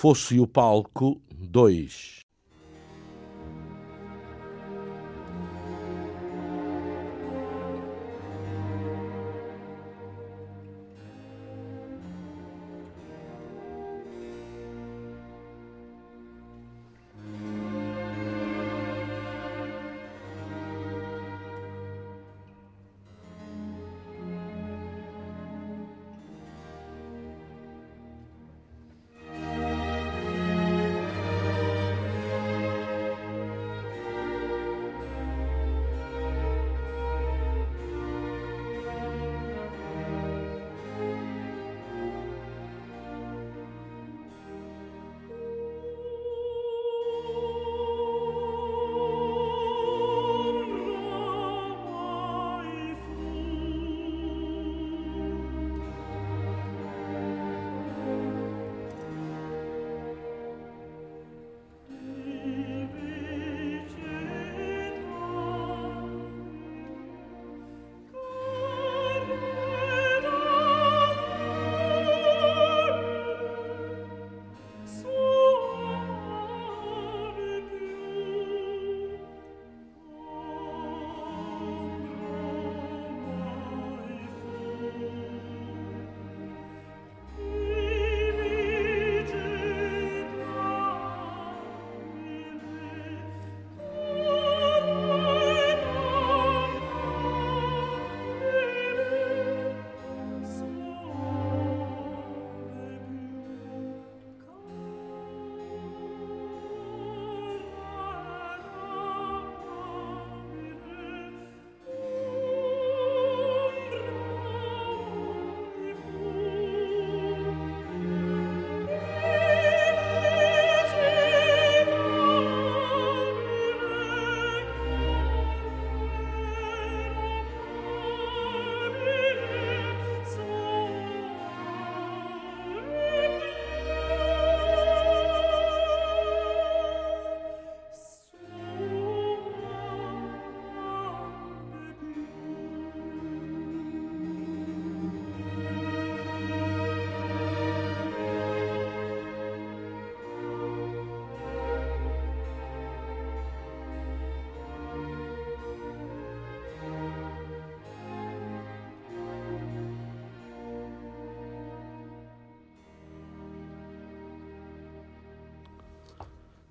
Fosso e o Palco 2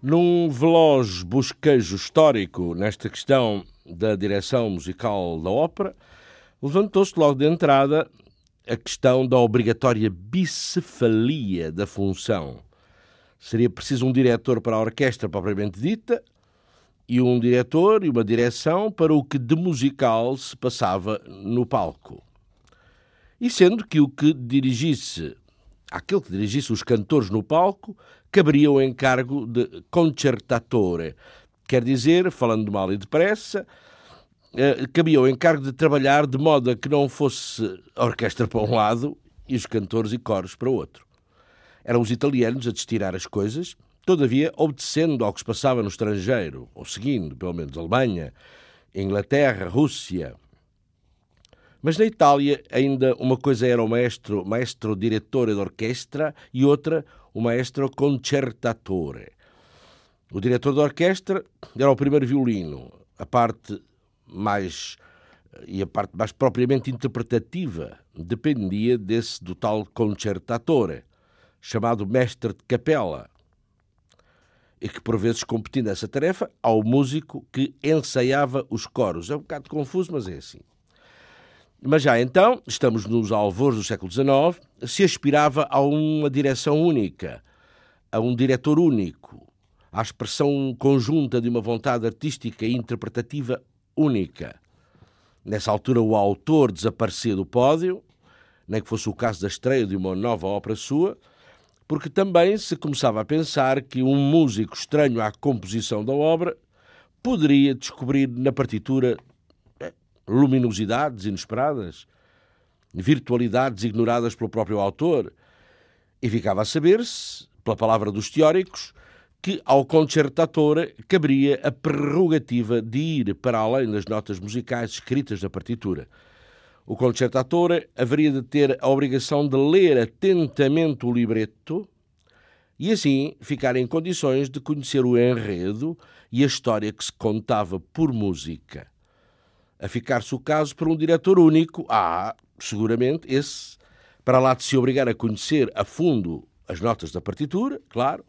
Num veloz bosquejo histórico nesta questão da direção musical da ópera, levantou-se logo de entrada a questão da obrigatória bicefalia da função. Seria preciso um diretor para a orquestra propriamente dita e um diretor e uma direção para o que de musical se passava no palco. E sendo que o que dirigisse, aquele que dirigisse os cantores no palco, caberia o encargo de concertatore, quer dizer, falando mal e depressa, eh, cabia o encargo de trabalhar de modo a que não fosse a orquestra para um lado e os cantores e coros para o outro. Eram os italianos a destirar as coisas, todavia obedecendo ao que se passava no estrangeiro, ou seguindo, pelo menos, Alemanha, Inglaterra, Rússia. Mas na Itália ainda uma coisa era o maestro, maestro direttore d'orchestra e outra o maestro concertatore. O diretor da orquestra era o primeiro violino, a parte mais e a parte mais propriamente interpretativa dependia desse do tal concertatore, chamado mestre de capela, e que por vezes competia nessa tarefa ao músico que ensaiava os coros. É um bocado confuso, mas é assim. Mas já então, estamos nos alvores do século XIX, se aspirava a uma direção única, a um diretor único, à expressão conjunta de uma vontade artística e interpretativa única. Nessa altura, o autor desaparecia do pódio, nem que fosse o caso da estreia de uma nova ópera sua, porque também se começava a pensar que um músico estranho à composição da obra poderia descobrir na partitura luminosidades inesperadas, virtualidades ignoradas pelo próprio autor, e ficava a saber-se, pela palavra dos teóricos, que ao concertatore caberia a prerrogativa de ir para além das notas musicais escritas na partitura. O concertatore haveria de ter a obrigação de ler atentamente o libreto e assim ficar em condições de conhecer o enredo e a história que se contava por música. A ficar-se o caso para um diretor único, ah, seguramente esse, para lá de se obrigar a conhecer a fundo as notas da partitura, claro,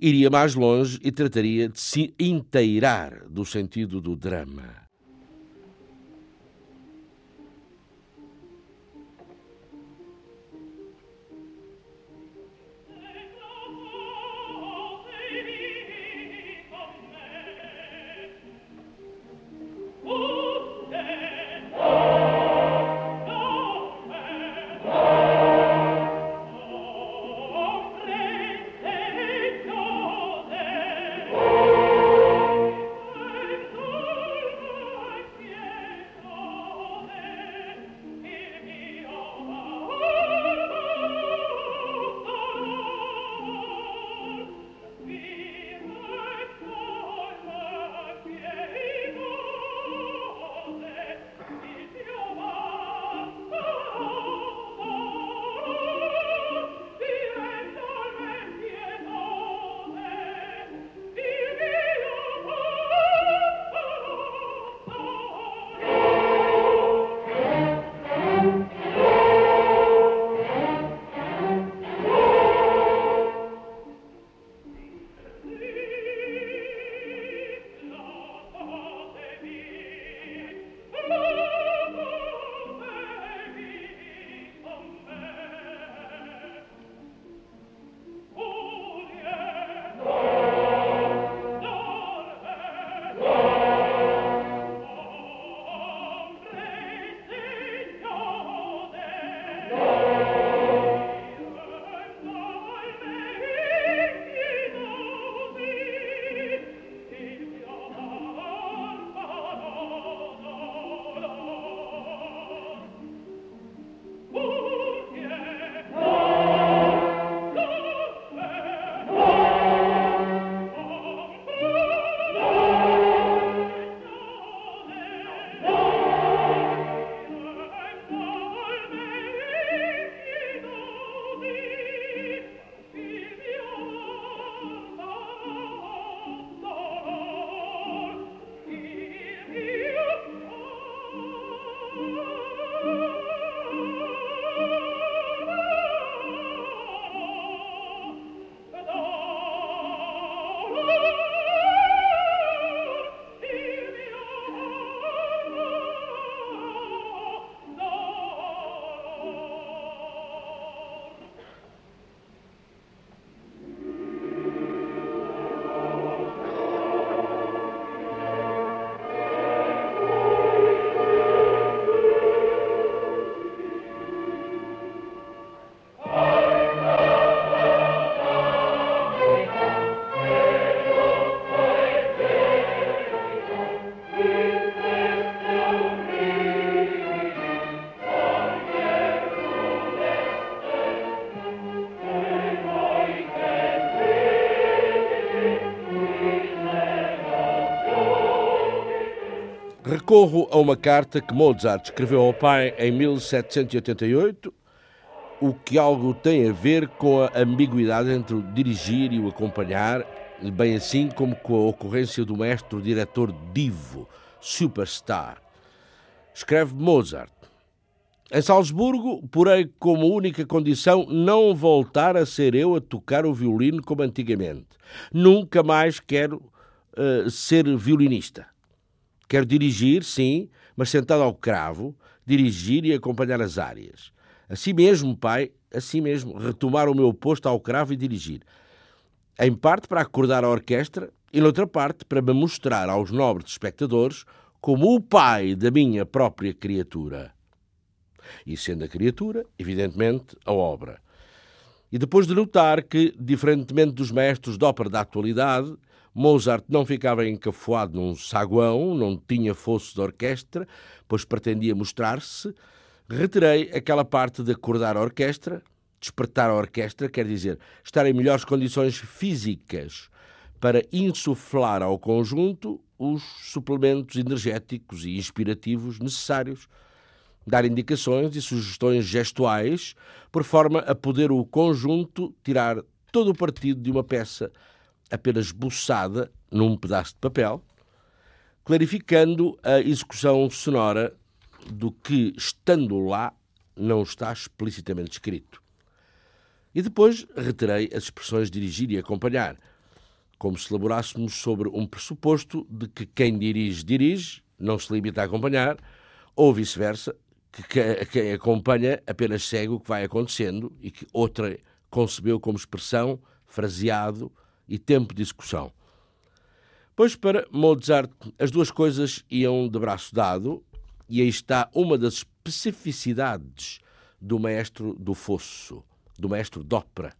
iria mais longe e trataria de se inteirar do sentido do drama. Recorro a uma carta que Mozart escreveu ao pai em 1788, o que algo tem a ver com a ambiguidade entre o dirigir e o acompanhar, bem assim como com a ocorrência do mestre diretor divo, superstar. Escreve Mozart. Em Salzburgo, porém, como única condição, não voltar a ser eu a tocar o violino como antigamente. Nunca mais quero uh, ser violinista. Quero dirigir, sim, mas sentado ao cravo, dirigir e acompanhar as áreas. Assim mesmo, pai, assim mesmo, retomar o meu posto ao cravo e dirigir. Em parte para acordar a orquestra e, noutra parte, para me mostrar aos nobres espectadores como o pai da minha própria criatura. E sendo a criatura, evidentemente, a obra. E depois de notar que, diferentemente dos mestres de ópera da atualidade, Mozart não ficava encafuado num saguão, não tinha fosso de orquestra, pois pretendia mostrar-se, retirei aquela parte de acordar a orquestra, despertar a orquestra, quer dizer, estar em melhores condições físicas para insuflar ao conjunto os suplementos energéticos e inspirativos necessários, dar indicações e sugestões gestuais, por forma a poder o conjunto tirar todo o partido de uma peça apenas buçada num pedaço de papel, clarificando a execução sonora do que, estando lá, não está explicitamente escrito. E depois reterei as expressões dirigir e acompanhar, como se elaborássemos sobre um pressuposto de que quem dirige, dirige, não se limita a acompanhar, ou vice-versa, que quem acompanha apenas segue o que vai acontecendo e que outra concebeu como expressão, fraseado e tempo de execução. Pois para Mozart as duas coisas iam de braço dado, e aí está uma das especificidades do maestro do fosso, do maestro de ópera.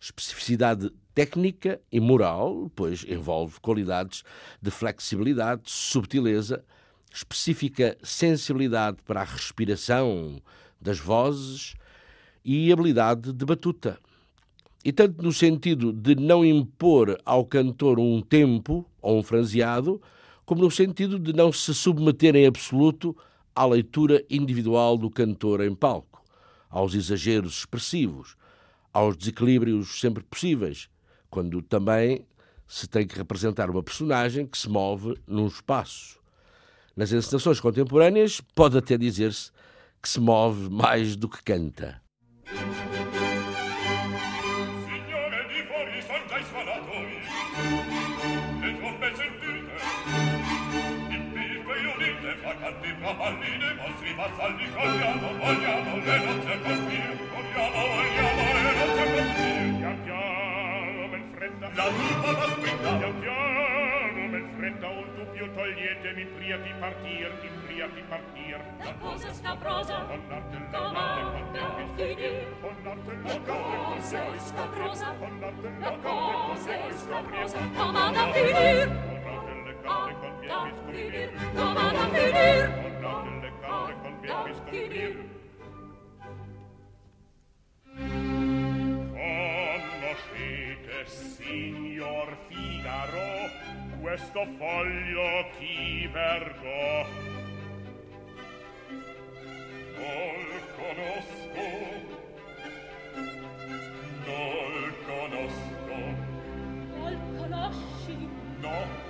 Especificidade técnica e moral, pois envolve qualidades de flexibilidade, subtileza, específica sensibilidade para a respiração das vozes e habilidade de batuta. E tanto no sentido de não impor ao cantor um tempo ou um franseado, como no sentido de não se submeter em absoluto à leitura individual do cantor em palco, aos exageros expressivos, aos desequilíbrios sempre possíveis, quando também se tem que representar uma personagem que se move num espaço. Nas encenações contemporâneas, pode até dizer-se que se move mais do que canta. cavalli vostri vassalli vogliamo, vogliamo le nozze colpire, vogliamo, vogliamo le nozze colpire. Pian piano, men fredda la turba va scritta. Pian piano, men fredda un dubbio toglietemi pria di partir, di pria di partir. La cosa scabrosa, con l'arte la carte, con finir, con l'arte la cosa scabrosa, con l'arte e la carte, con se scabrosa, comanda finir. cane con piepis con piepis Non ha da finir. Mollate le cane con piepis con piepis Conoscete, signor Figaro Questo foglio chi vergò. Non conosco Nol conosco. Non conosci? No.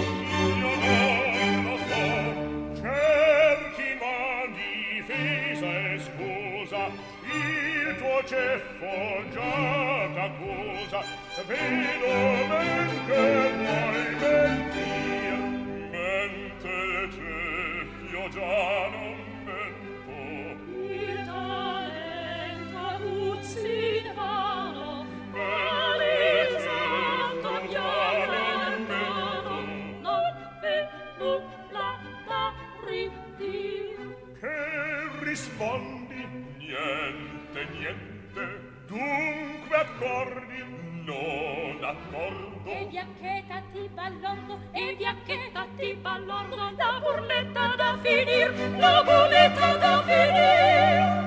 voce foggiata accusa vedo men che vuoi mentir mentre il ciel dunque accordi non accordo. E biacchetta ti ballordo e biacchetta ti ballordo la burletta da finir la burletta da finir.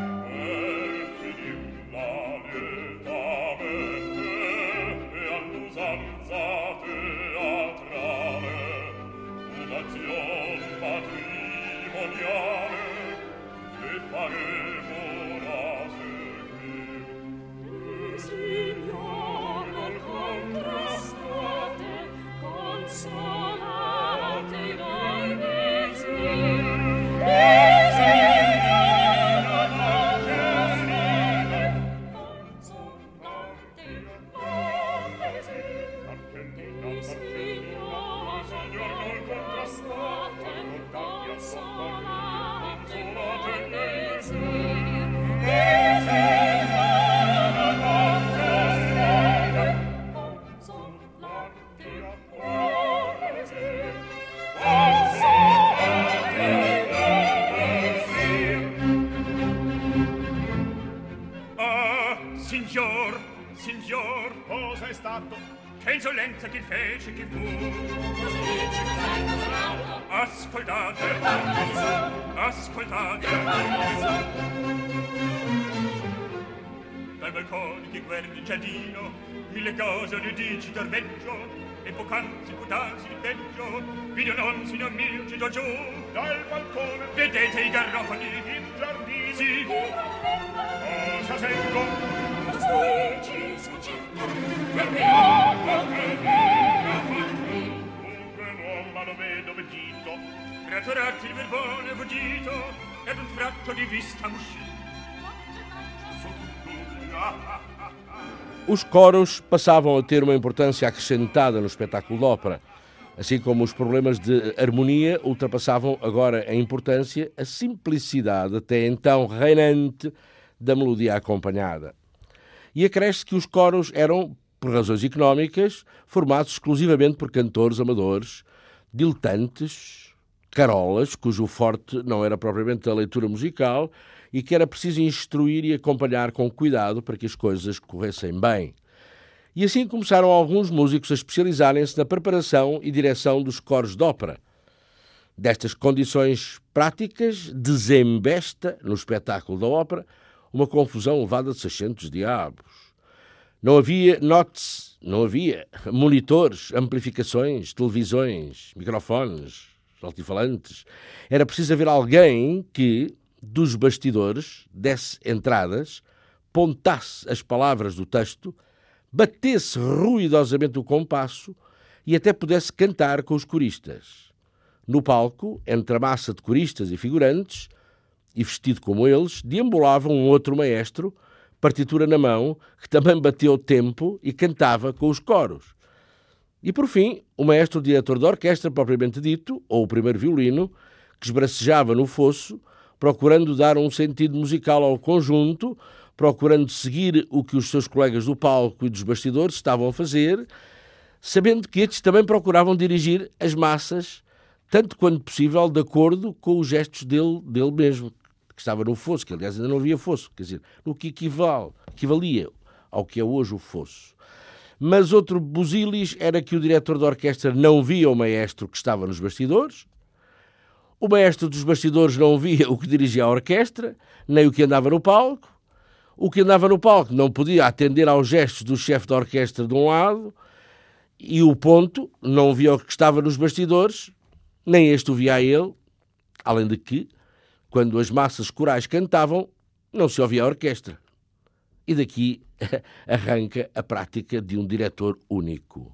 Patrimonio e fare si buttarsi il peggio video non signor mio ci do giù dal balcone. Vedete i garrofani in giardini? Cosa sento? Scusi scusi per me dunque non lo vedo vegito graturatti il verbone fuggito ed un tratto di vista muscì su tutto Os coros passavam a ter uma importância acrescentada no espetáculo de ópera, assim como os problemas de harmonia ultrapassavam agora em importância a simplicidade até então reinante da melodia acompanhada. E acresce que os coros eram, por razões económicas, formados exclusivamente por cantores amadores, diletantes, carolas, cujo forte não era propriamente a leitura musical, e que era preciso instruir e acompanhar com cuidado para que as coisas corressem bem. E assim começaram alguns músicos a especializarem-se na preparação e direção dos coros de ópera. Destas condições práticas, desembesta, no espetáculo da ópera, uma confusão levada de 600 diabos. Não havia notes, não havia monitores, amplificações, televisões, microfones, altifalantes. Era preciso haver alguém que, dos bastidores, desse entradas, pontasse as palavras do texto, batesse ruidosamente o compasso e até pudesse cantar com os coristas. No palco, entre a massa de coristas e figurantes, e vestido como eles, deambulava um outro maestro, partitura na mão, que também bateu tempo e cantava com os coros. E por fim, o maestro diretor da orquestra, propriamente dito, ou o primeiro violino, que esbracejava no fosso, procurando dar um sentido musical ao conjunto, procurando seguir o que os seus colegas do palco e dos bastidores estavam a fazer, sabendo que estes também procuravam dirigir as massas, tanto quanto possível, de acordo com os gestos dele, dele mesmo, que estava no fosso, que aliás ainda não havia fosso, quer dizer, no que equivale, equivalia ao que é hoje o fosso. Mas outro busilis era que o diretor da orquestra não via o maestro que estava nos bastidores, o maestro dos bastidores não via o que dirigia a orquestra, nem o que andava no palco. O que andava no palco não podia atender aos gestos do chefe da orquestra de um lado, e o ponto não via o que estava nos bastidores, nem este via a ele, além de que, quando as massas corais cantavam, não se ouvia a orquestra. E daqui arranca a prática de um diretor único.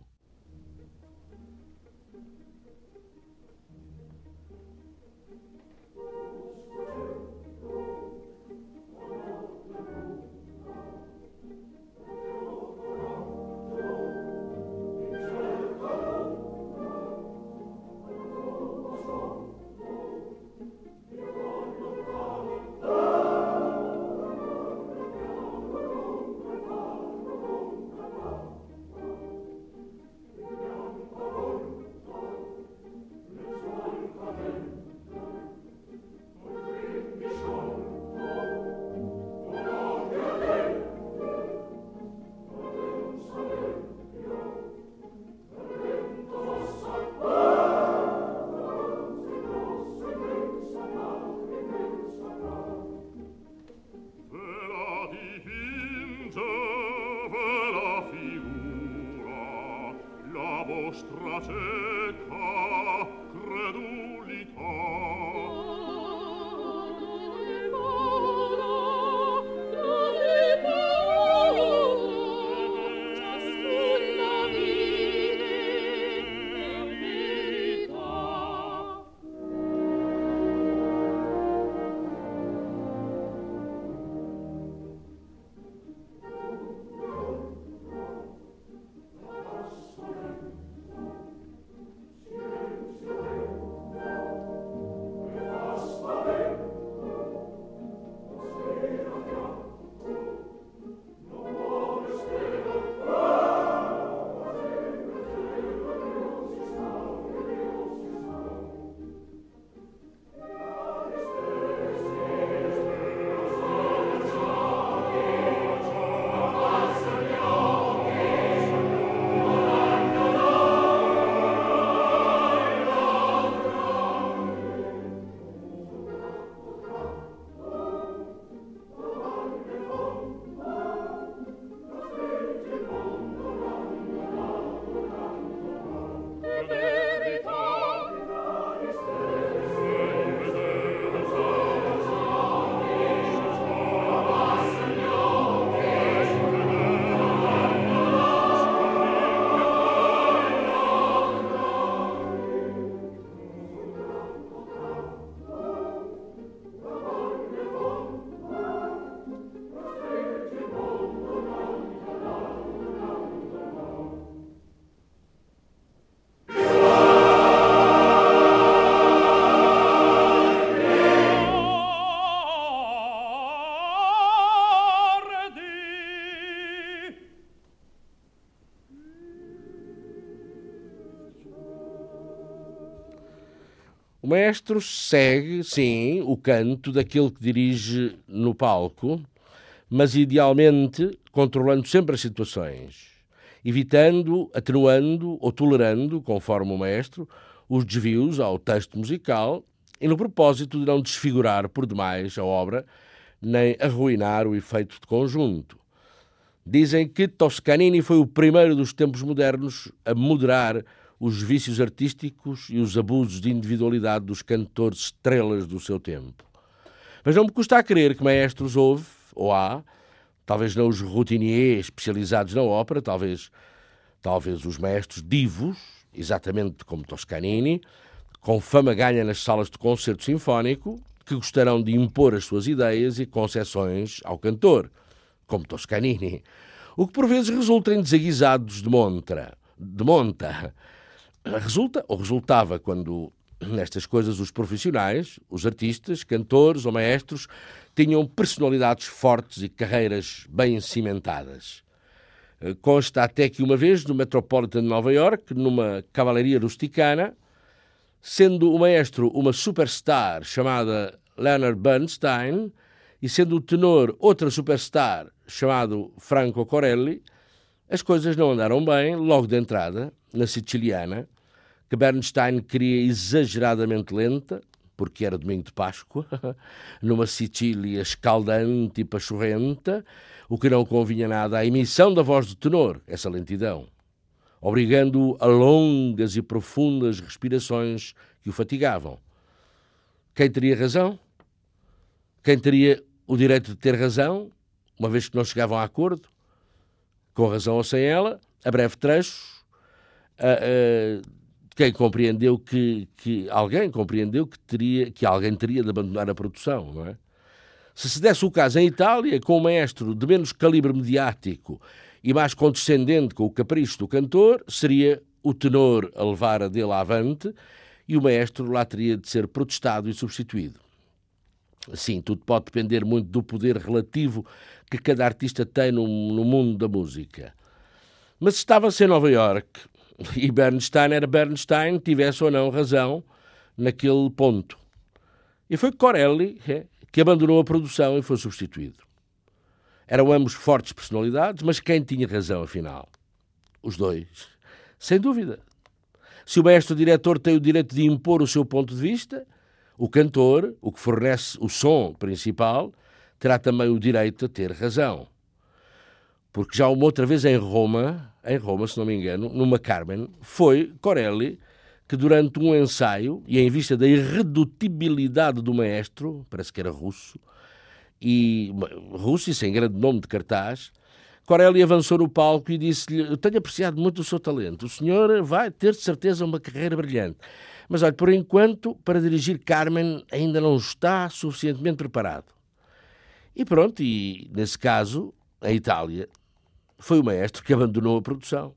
pace maestro segue, sim, o canto daquele que dirige no palco, mas idealmente controlando sempre as situações, evitando, atenuando ou tolerando, conforme o maestro, os desvios ao texto musical e no propósito de não desfigurar por demais a obra nem arruinar o efeito de conjunto. Dizem que Toscanini foi o primeiro dos tempos modernos a moderar os vícios artísticos e os abusos de individualidade dos cantores estrelas do seu tempo. Mas não me custa a crer que maestros houve, ou há, talvez não os routiniers especializados na ópera, talvez, talvez os maestros divos, exatamente como Toscanini, com fama ganha nas salas de concerto sinfónico, que gostarão de impor as suas ideias e concessões ao cantor como Toscanini, o que por vezes resulta em desaguisados de montra, de monta. Resulta, ou resultava, quando nestas coisas os profissionais, os artistas, cantores ou maestros, tinham personalidades fortes e carreiras bem cimentadas. Consta até que uma vez no Metropolitan de Nova York, numa cavalaria rusticana, sendo o maestro uma superstar chamada Leonard Bernstein, e sendo o tenor outra superstar chamado Franco Corelli, as coisas não andaram bem logo de entrada, na siciliana, que Bernstein queria exageradamente lenta, porque era domingo de Páscoa, numa Sicília escaldante e pachorrenta, o que não convinha nada à emissão da voz do tenor, essa lentidão, obrigando-o a longas e profundas respirações que o fatigavam. Quem teria razão? Quem teria o direito de ter razão, uma vez que não chegavam a acordo, com razão ou sem ela, a breve trecho, uh, uh, quem compreendeu que, que alguém compreendeu que teria que alguém teria de abandonar a produção, não é? Se se desse o caso em Itália, com um maestro de menos calibre mediático e mais condescendente com o capricho do cantor, seria o tenor a levar a dele avante e o maestro lá teria de ser protestado e substituído. Sim, tudo pode depender muito do poder relativo que cada artista tem no, no mundo da música. Mas estava-se em Nova York e Bernstein era Bernstein, tivesse ou não razão naquele ponto. E foi Corelli é, que abandonou a produção e foi substituído. Eram ambos fortes personalidades, mas quem tinha razão, afinal? Os dois. Sem dúvida. Se o maestro-diretor tem o direito de impor o seu ponto de vista, o cantor, o que fornece o som principal, terá também o direito a ter razão. Porque já uma outra vez em Roma, em Roma, se não me engano, numa Carmen, foi Corelli que durante um ensaio, e em vista da irredutibilidade do maestro, parece que era russo, e russo e sem grande nome de cartaz, Corelli avançou no palco e disse-lhe: Eu tenho apreciado muito o seu talento. O senhor vai ter de certeza uma carreira brilhante. Mas olha, por enquanto, para dirigir Carmen ainda não está suficientemente preparado. E pronto, e nesse caso, a Itália foi o maestro que abandonou a produção.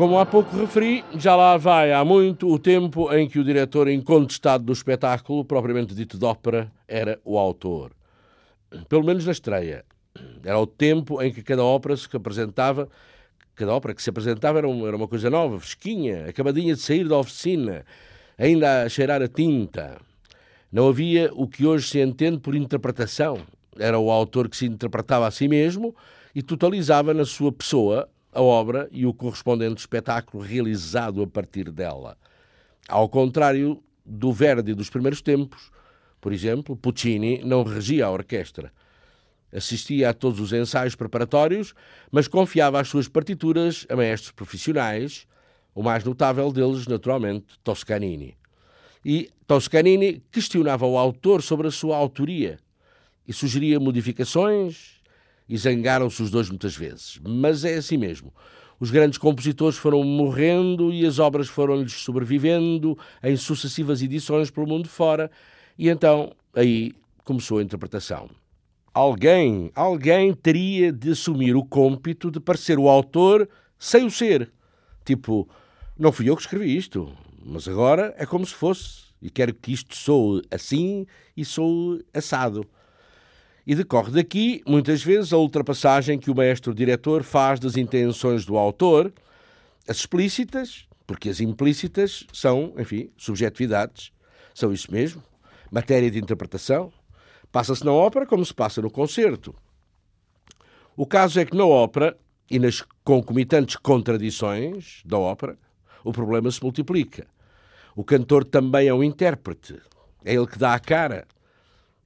Como há pouco referi, já lá vai há muito o tempo em que o diretor incontestado do espetáculo, propriamente dito de ópera, era o autor. Pelo menos na estreia. Era o tempo em que cada ópera se apresentava, cada ópera que se apresentava era uma, era uma coisa nova, fresquinha, acabadinha de sair da oficina, ainda a cheirar a tinta. Não havia o que hoje se entende por interpretação. Era o autor que se interpretava a si mesmo e totalizava na sua pessoa a obra e o correspondente espetáculo realizado a partir dela. Ao contrário do Verdi dos primeiros tempos, por exemplo, Puccini não regia a orquestra. Assistia a todos os ensaios preparatórios, mas confiava as suas partituras a maestros profissionais, o mais notável deles, naturalmente, Toscanini. E Toscanini questionava o autor sobre a sua autoria e sugeria modificações, e zangaram-se os dois muitas vezes. Mas é assim mesmo. Os grandes compositores foram morrendo e as obras foram-lhes sobrevivendo em sucessivas edições pelo mundo fora, e então aí começou a interpretação. Alguém, alguém teria de assumir o cômpito de parecer o autor sem o ser. Tipo, não fui eu que escrevi isto, mas agora é como se fosse, e quero que isto sou assim e sou assado. E decorre daqui, muitas vezes, a ultrapassagem que o maestro-diretor faz das intenções do autor, as explícitas, porque as implícitas são, enfim, subjetividades, são isso mesmo, matéria de interpretação. Passa-se na ópera como se passa no concerto. O caso é que na ópera e nas concomitantes contradições da ópera, o problema se multiplica. O cantor também é um intérprete. É ele que dá a cara,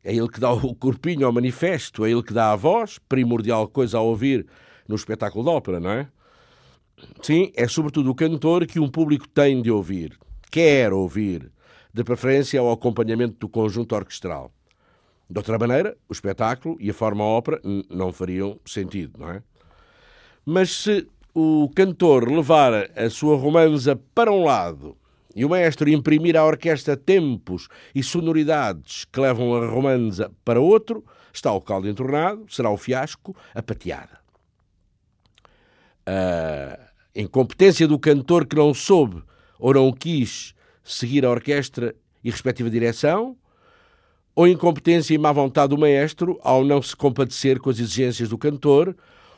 é ele que dá o corpinho ao manifesto, é ele que dá a voz, primordial coisa a ouvir no espetáculo de ópera, não é? Sim, é sobretudo o cantor que um público tem de ouvir, quer ouvir, de preferência ao acompanhamento do conjunto orquestral. De outra maneira, o espetáculo e a forma ópera não fariam sentido, não é? Mas se o cantor levar a sua romanza para um lado e o maestro imprimir à orquestra tempos e sonoridades que levam a romanza para outro, está o caldo entornado, será o fiasco, a pateada. A incompetência do cantor que não soube ou não quis seguir a orquestra e respectiva direção, ou incompetência e má vontade do maestro ao não se compadecer com as exigências do cantor,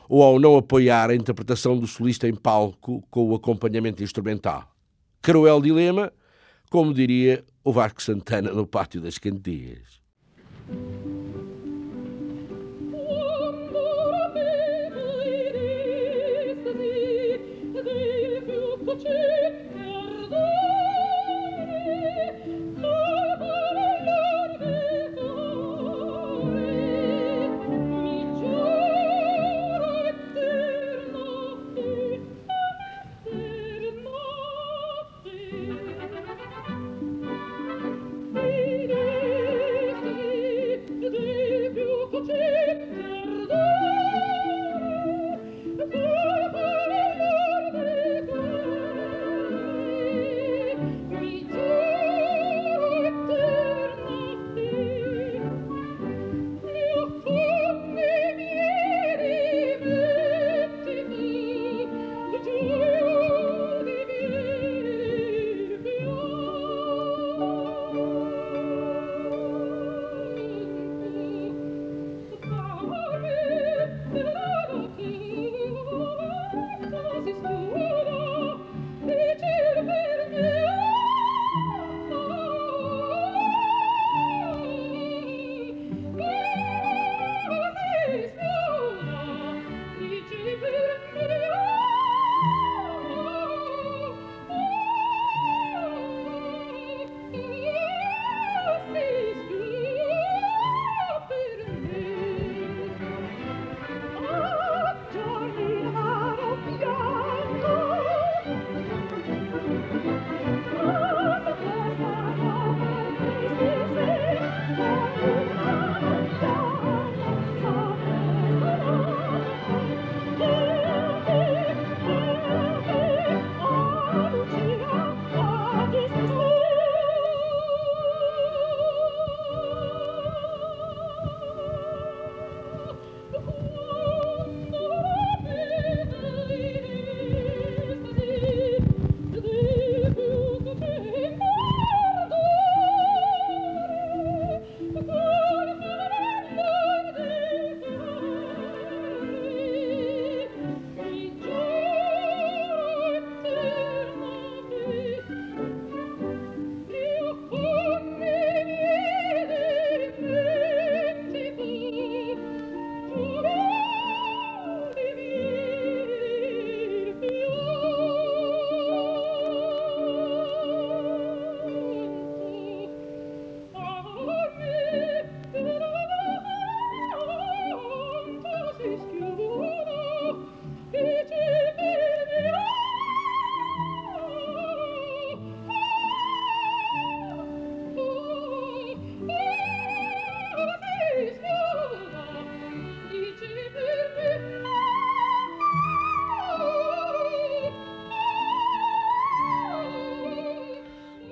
ou ao não apoiar a interpretação do solista em palco com o acompanhamento instrumental. Cruel dilema, como diria o Vasco Santana no Pátio das Cantigas.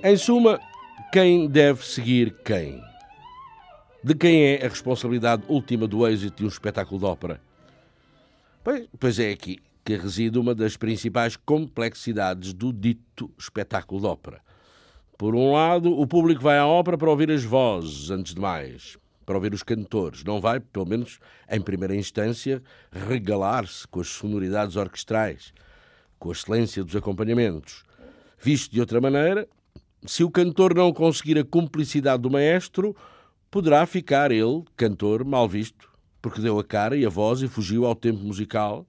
Em suma, quem deve seguir quem? De quem é a responsabilidade última do êxito de um espetáculo de ópera? Pois, é aqui que reside uma das principais complexidades do dito espetáculo de ópera. Por um lado, o público vai à ópera para ouvir as vozes, antes de mais, para ouvir os cantores. Não vai, pelo menos em primeira instância, regalar-se com as sonoridades orquestrais, com a excelência dos acompanhamentos. Visto de outra maneira, se o cantor não conseguir a cumplicidade do maestro, poderá ficar ele, cantor, mal visto, porque deu a cara e a voz e fugiu ao tempo musical,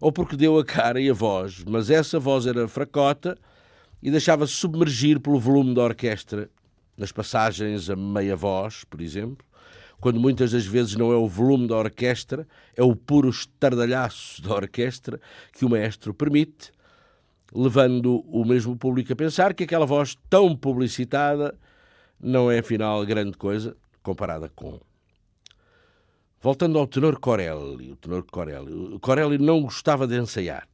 ou porque deu a cara e a voz, mas essa voz era fracota e deixava-se submergir pelo volume da orquestra, nas passagens a meia voz, por exemplo, quando muitas das vezes não é o volume da orquestra, é o puro estardalhaço da orquestra que o maestro permite, levando o mesmo público a pensar que aquela voz tão publicitada não é afinal grande coisa comparada com. Voltando ao tenor Corelli, o tenor Corelli, o Corelli não gostava de ensaiar.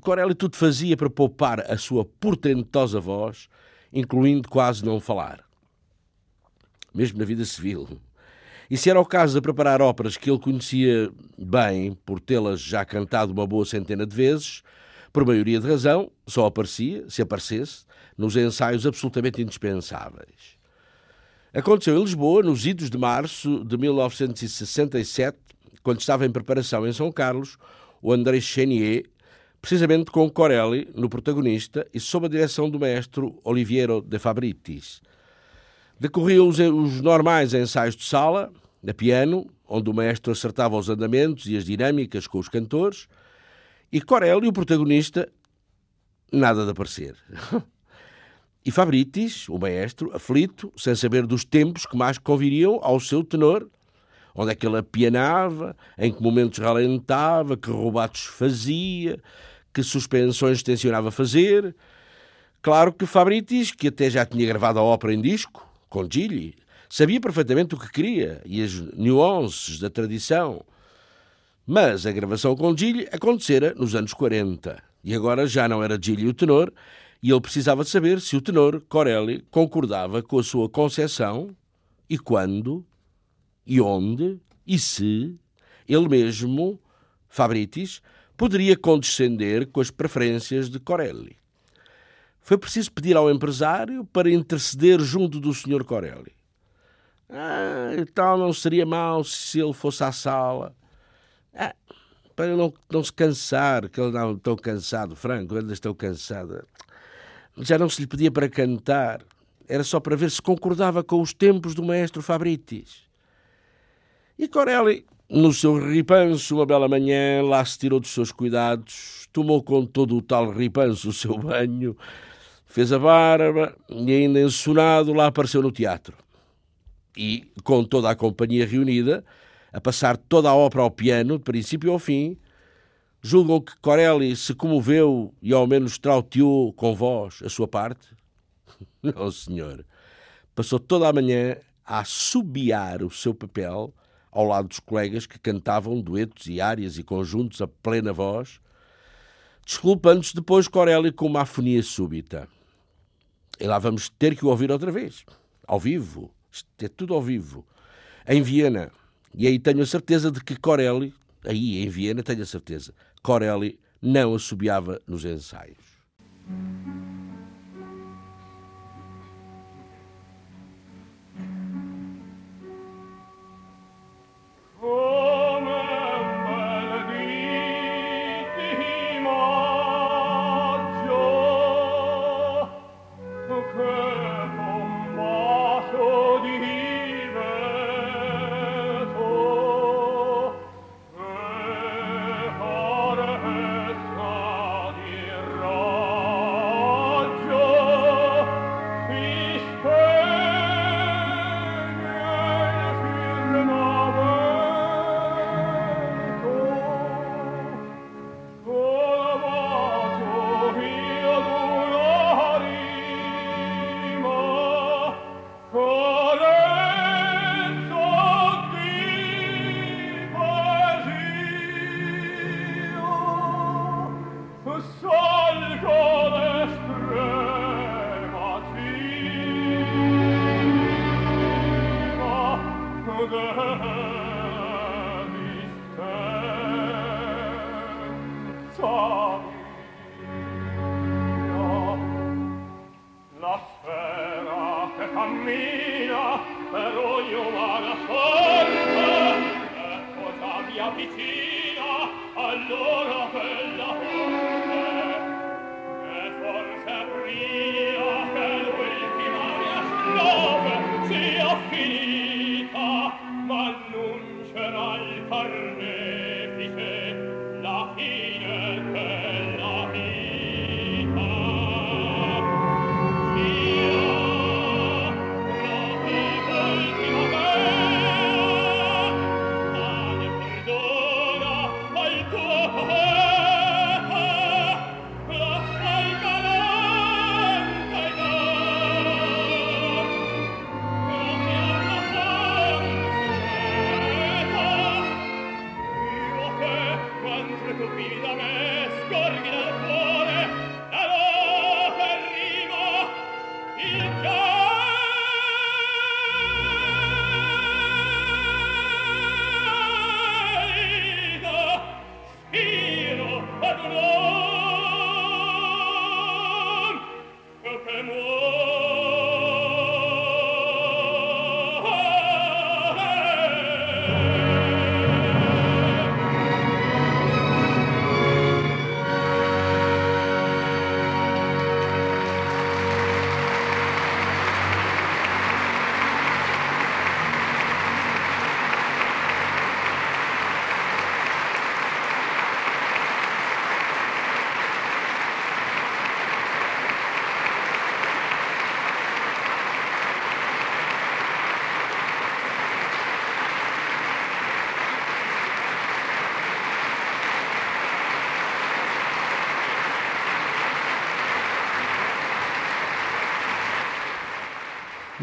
Corelli tudo fazia para poupar a sua portentosa voz, incluindo quase não falar. Mesmo na vida civil. E se era o caso de preparar óperas que ele conhecia bem, por tê-las já cantado uma boa centena de vezes, por maioria de razão, só aparecia, se aparecesse, nos ensaios absolutamente indispensáveis. Aconteceu em Lisboa, nos idos de março de 1967, quando estava em preparação em São Carlos, o André Chenier, precisamente com Corelli no protagonista e sob a direção do maestro Oliviero de Fabritis. Decorriam os, os normais ensaios de sala, a piano, onde o maestro acertava os andamentos e as dinâmicas com os cantores, e Corelli, o protagonista, nada de aparecer. E Fabritis, o maestro, aflito, sem saber dos tempos que mais conviriam ao seu tenor, onde é que ele apianava, em que momentos ralentava, que roubatos fazia, que suspensões tencionava fazer. Claro que Fabritis, que até já tinha gravado a ópera em disco, com Gigli, sabia perfeitamente o que queria e as nuances da tradição. Mas a gravação com Gigli acontecera nos anos 40 e agora já não era Gigli o tenor, e ele precisava saber se o tenor Corelli concordava com a sua concepção e quando e onde e se ele mesmo, Fabritis, poderia condescender com as preferências de Corelli. Foi preciso pedir ao empresário para interceder junto do Sr. Corelli. Ah, então não seria mal se ele fosse à sala. Ah, para não, não se cansar, que ele não tão cansado, Franco, ainda estou cansado. Já não se lhe pedia para cantar, era só para ver se concordava com os tempos do maestro Fabritis. E Corelli, no seu ripanço, uma bela manhã, lá se tirou dos seus cuidados, tomou com todo o tal ripanço o seu banho, fez a barba e, ainda ensonado, lá apareceu no teatro. E, com toda a companhia reunida, a passar toda a ópera ao piano, de princípio ao fim, Julgam que Corelli se comoveu e ao menos trauteou com voz a sua parte? Não, senhor. Passou toda a manhã a assobiar o seu papel ao lado dos colegas que cantavam duetos e áreas e conjuntos a plena voz, desculpando-se depois Corelli com uma afonia súbita. E lá vamos ter que o ouvir outra vez, ao vivo. É tudo ao vivo. Em Viena. E aí tenho a certeza de que Corelli, aí em Viena, tenho a certeza, Corelli não assobiava nos ensaios.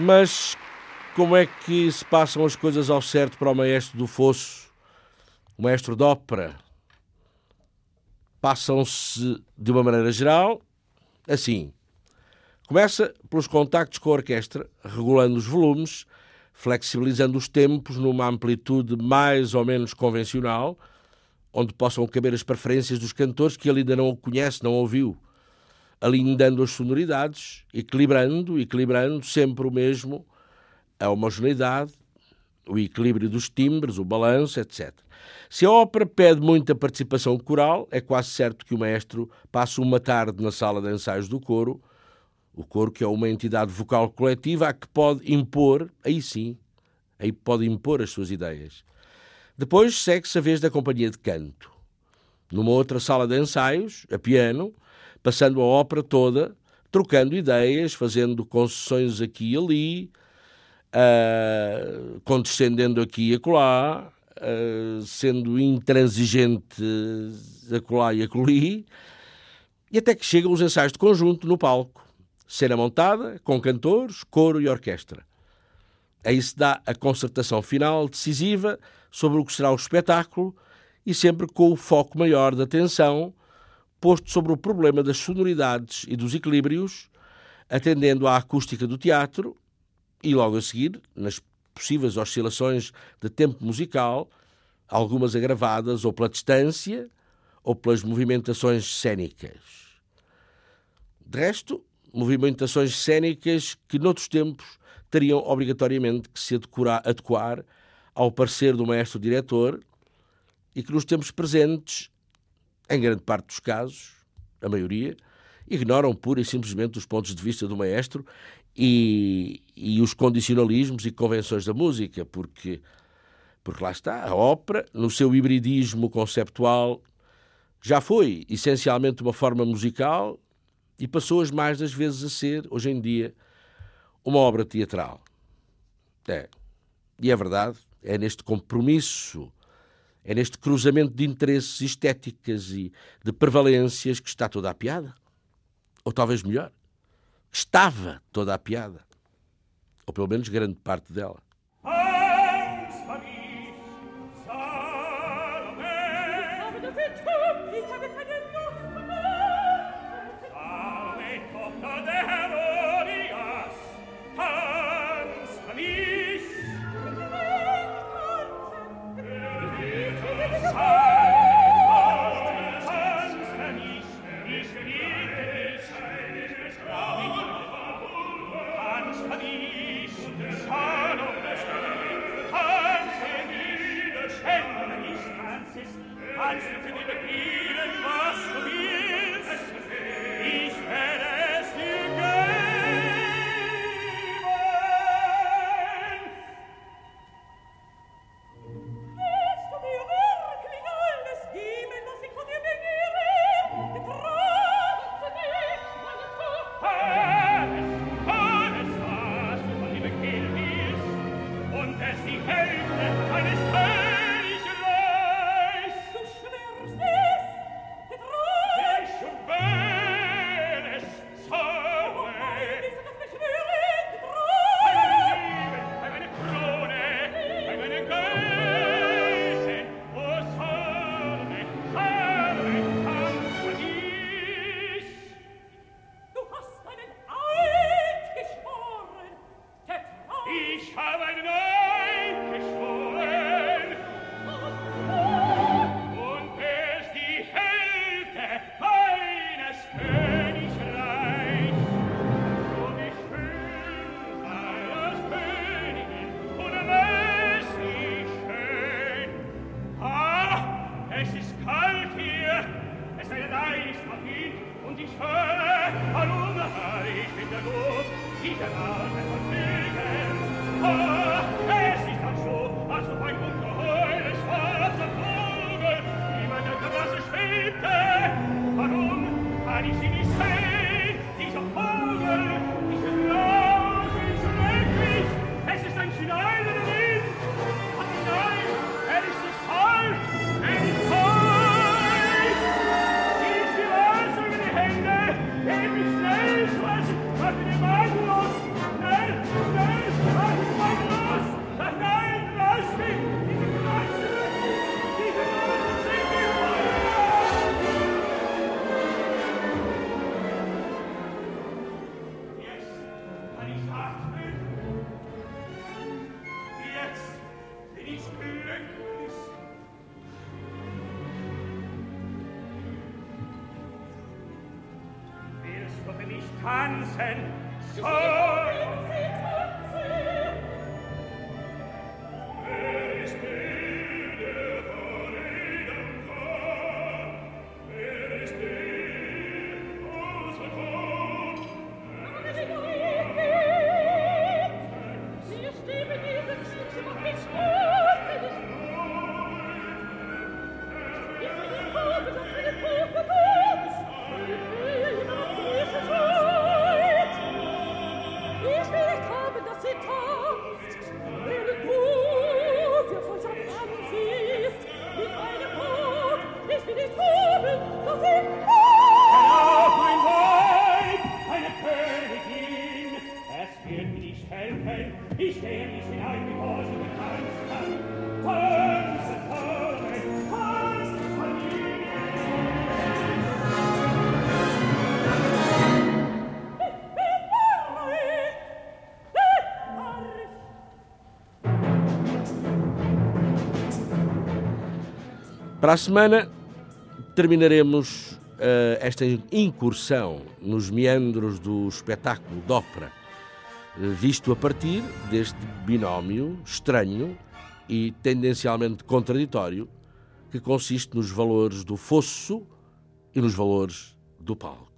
Mas como é que se passam as coisas ao certo para o maestro do fosso, o maestro de ópera? Passam-se de uma maneira geral assim. Começa pelos contactos com a orquestra, regulando os volumes, flexibilizando os tempos numa amplitude mais ou menos convencional, onde possam caber as preferências dos cantores que ele ainda não conhece, não ouviu alindando as sonoridades, equilibrando, equilibrando sempre o mesmo, a homogeneidade, o equilíbrio dos timbres, o balanço, etc. Se a ópera pede muita participação coral, é quase certo que o maestro passe uma tarde na sala de ensaios do coro, o coro que é uma entidade vocal coletiva a que pode impor, aí sim, aí pode impor as suas ideias. Depois segue-se a vez da companhia de canto. Numa outra sala de ensaios, a piano, passando a ópera toda, trocando ideias, fazendo concessões aqui e ali, uh, condescendendo aqui e acolá, uh, sendo intransigente acolá e acolhi, e até que chegam os ensaios de conjunto no palco, cena montada, com cantores, coro e orquestra. Aí se dá a concertação final decisiva sobre o que será o espetáculo e sempre com o foco maior da atenção posto sobre o problema das sonoridades e dos equilíbrios, atendendo à acústica do teatro e, logo a seguir, nas possíveis oscilações de tempo musical, algumas agravadas ou pela distância ou pelas movimentações cênicas. De resto, movimentações cênicas que, noutros tempos, teriam obrigatoriamente que se adequar ao parecer do maestro-diretor e que, nos tempos presentes, em grande parte dos casos, a maioria, ignoram pura e simplesmente os pontos de vista do maestro e, e os condicionalismos e convenções da música, porque, porque lá está, a ópera, no seu hibridismo conceptual, já foi essencialmente uma forma musical e passou as mais das vezes a ser, hoje em dia, uma obra teatral. É. E é verdade, é neste compromisso é neste cruzamento de interesses estéticas e de prevalências que está toda a piada. Ou talvez melhor, estava toda a piada. Ou pelo menos grande parte dela. A semana terminaremos uh, esta incursão nos meandros do espetáculo de ópera, uh, visto a partir deste binómio estranho e tendencialmente contraditório que consiste nos valores do fosso e nos valores do palco.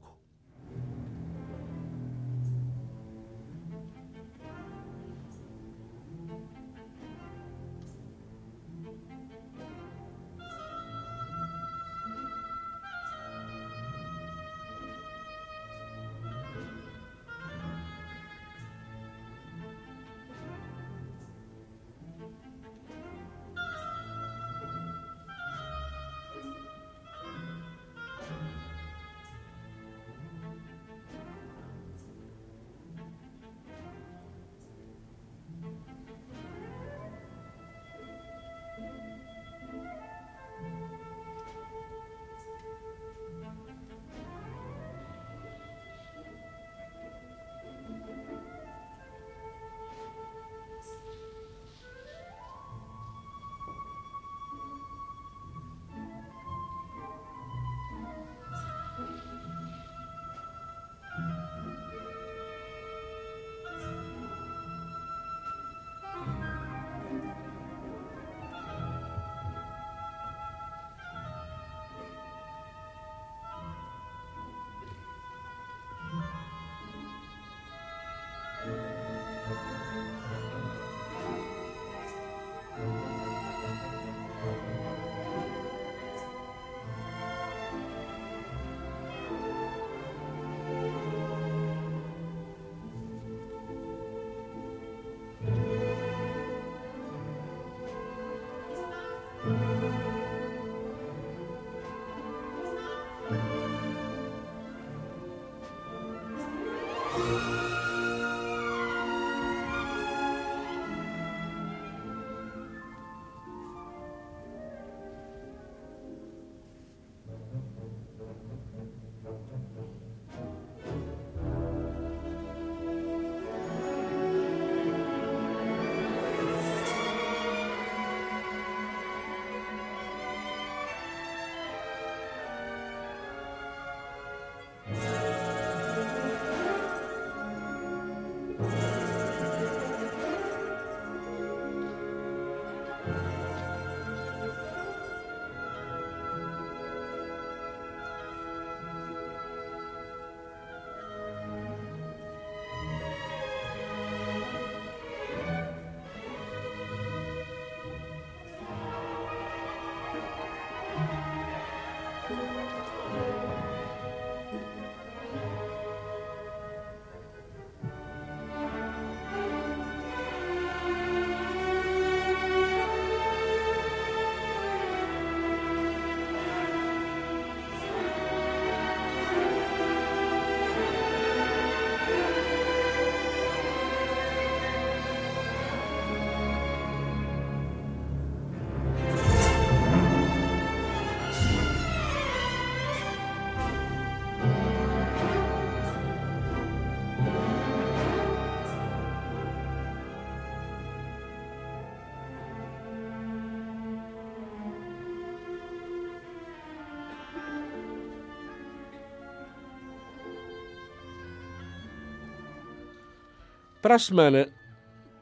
Para a semana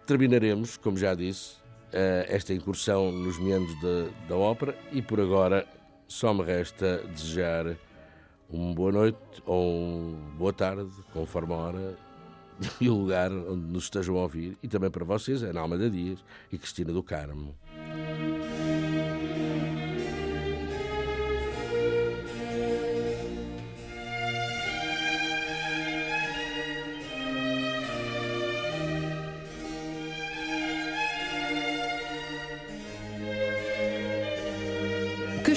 terminaremos, como já disse, eh, esta incursão nos meandros da, da ópera e por agora só me resta desejar uma boa noite ou uma boa tarde, conforme a hora e o lugar onde nos estejam a ouvir, e também para vocês, Ana Almeida Dias e Cristina do Carmo.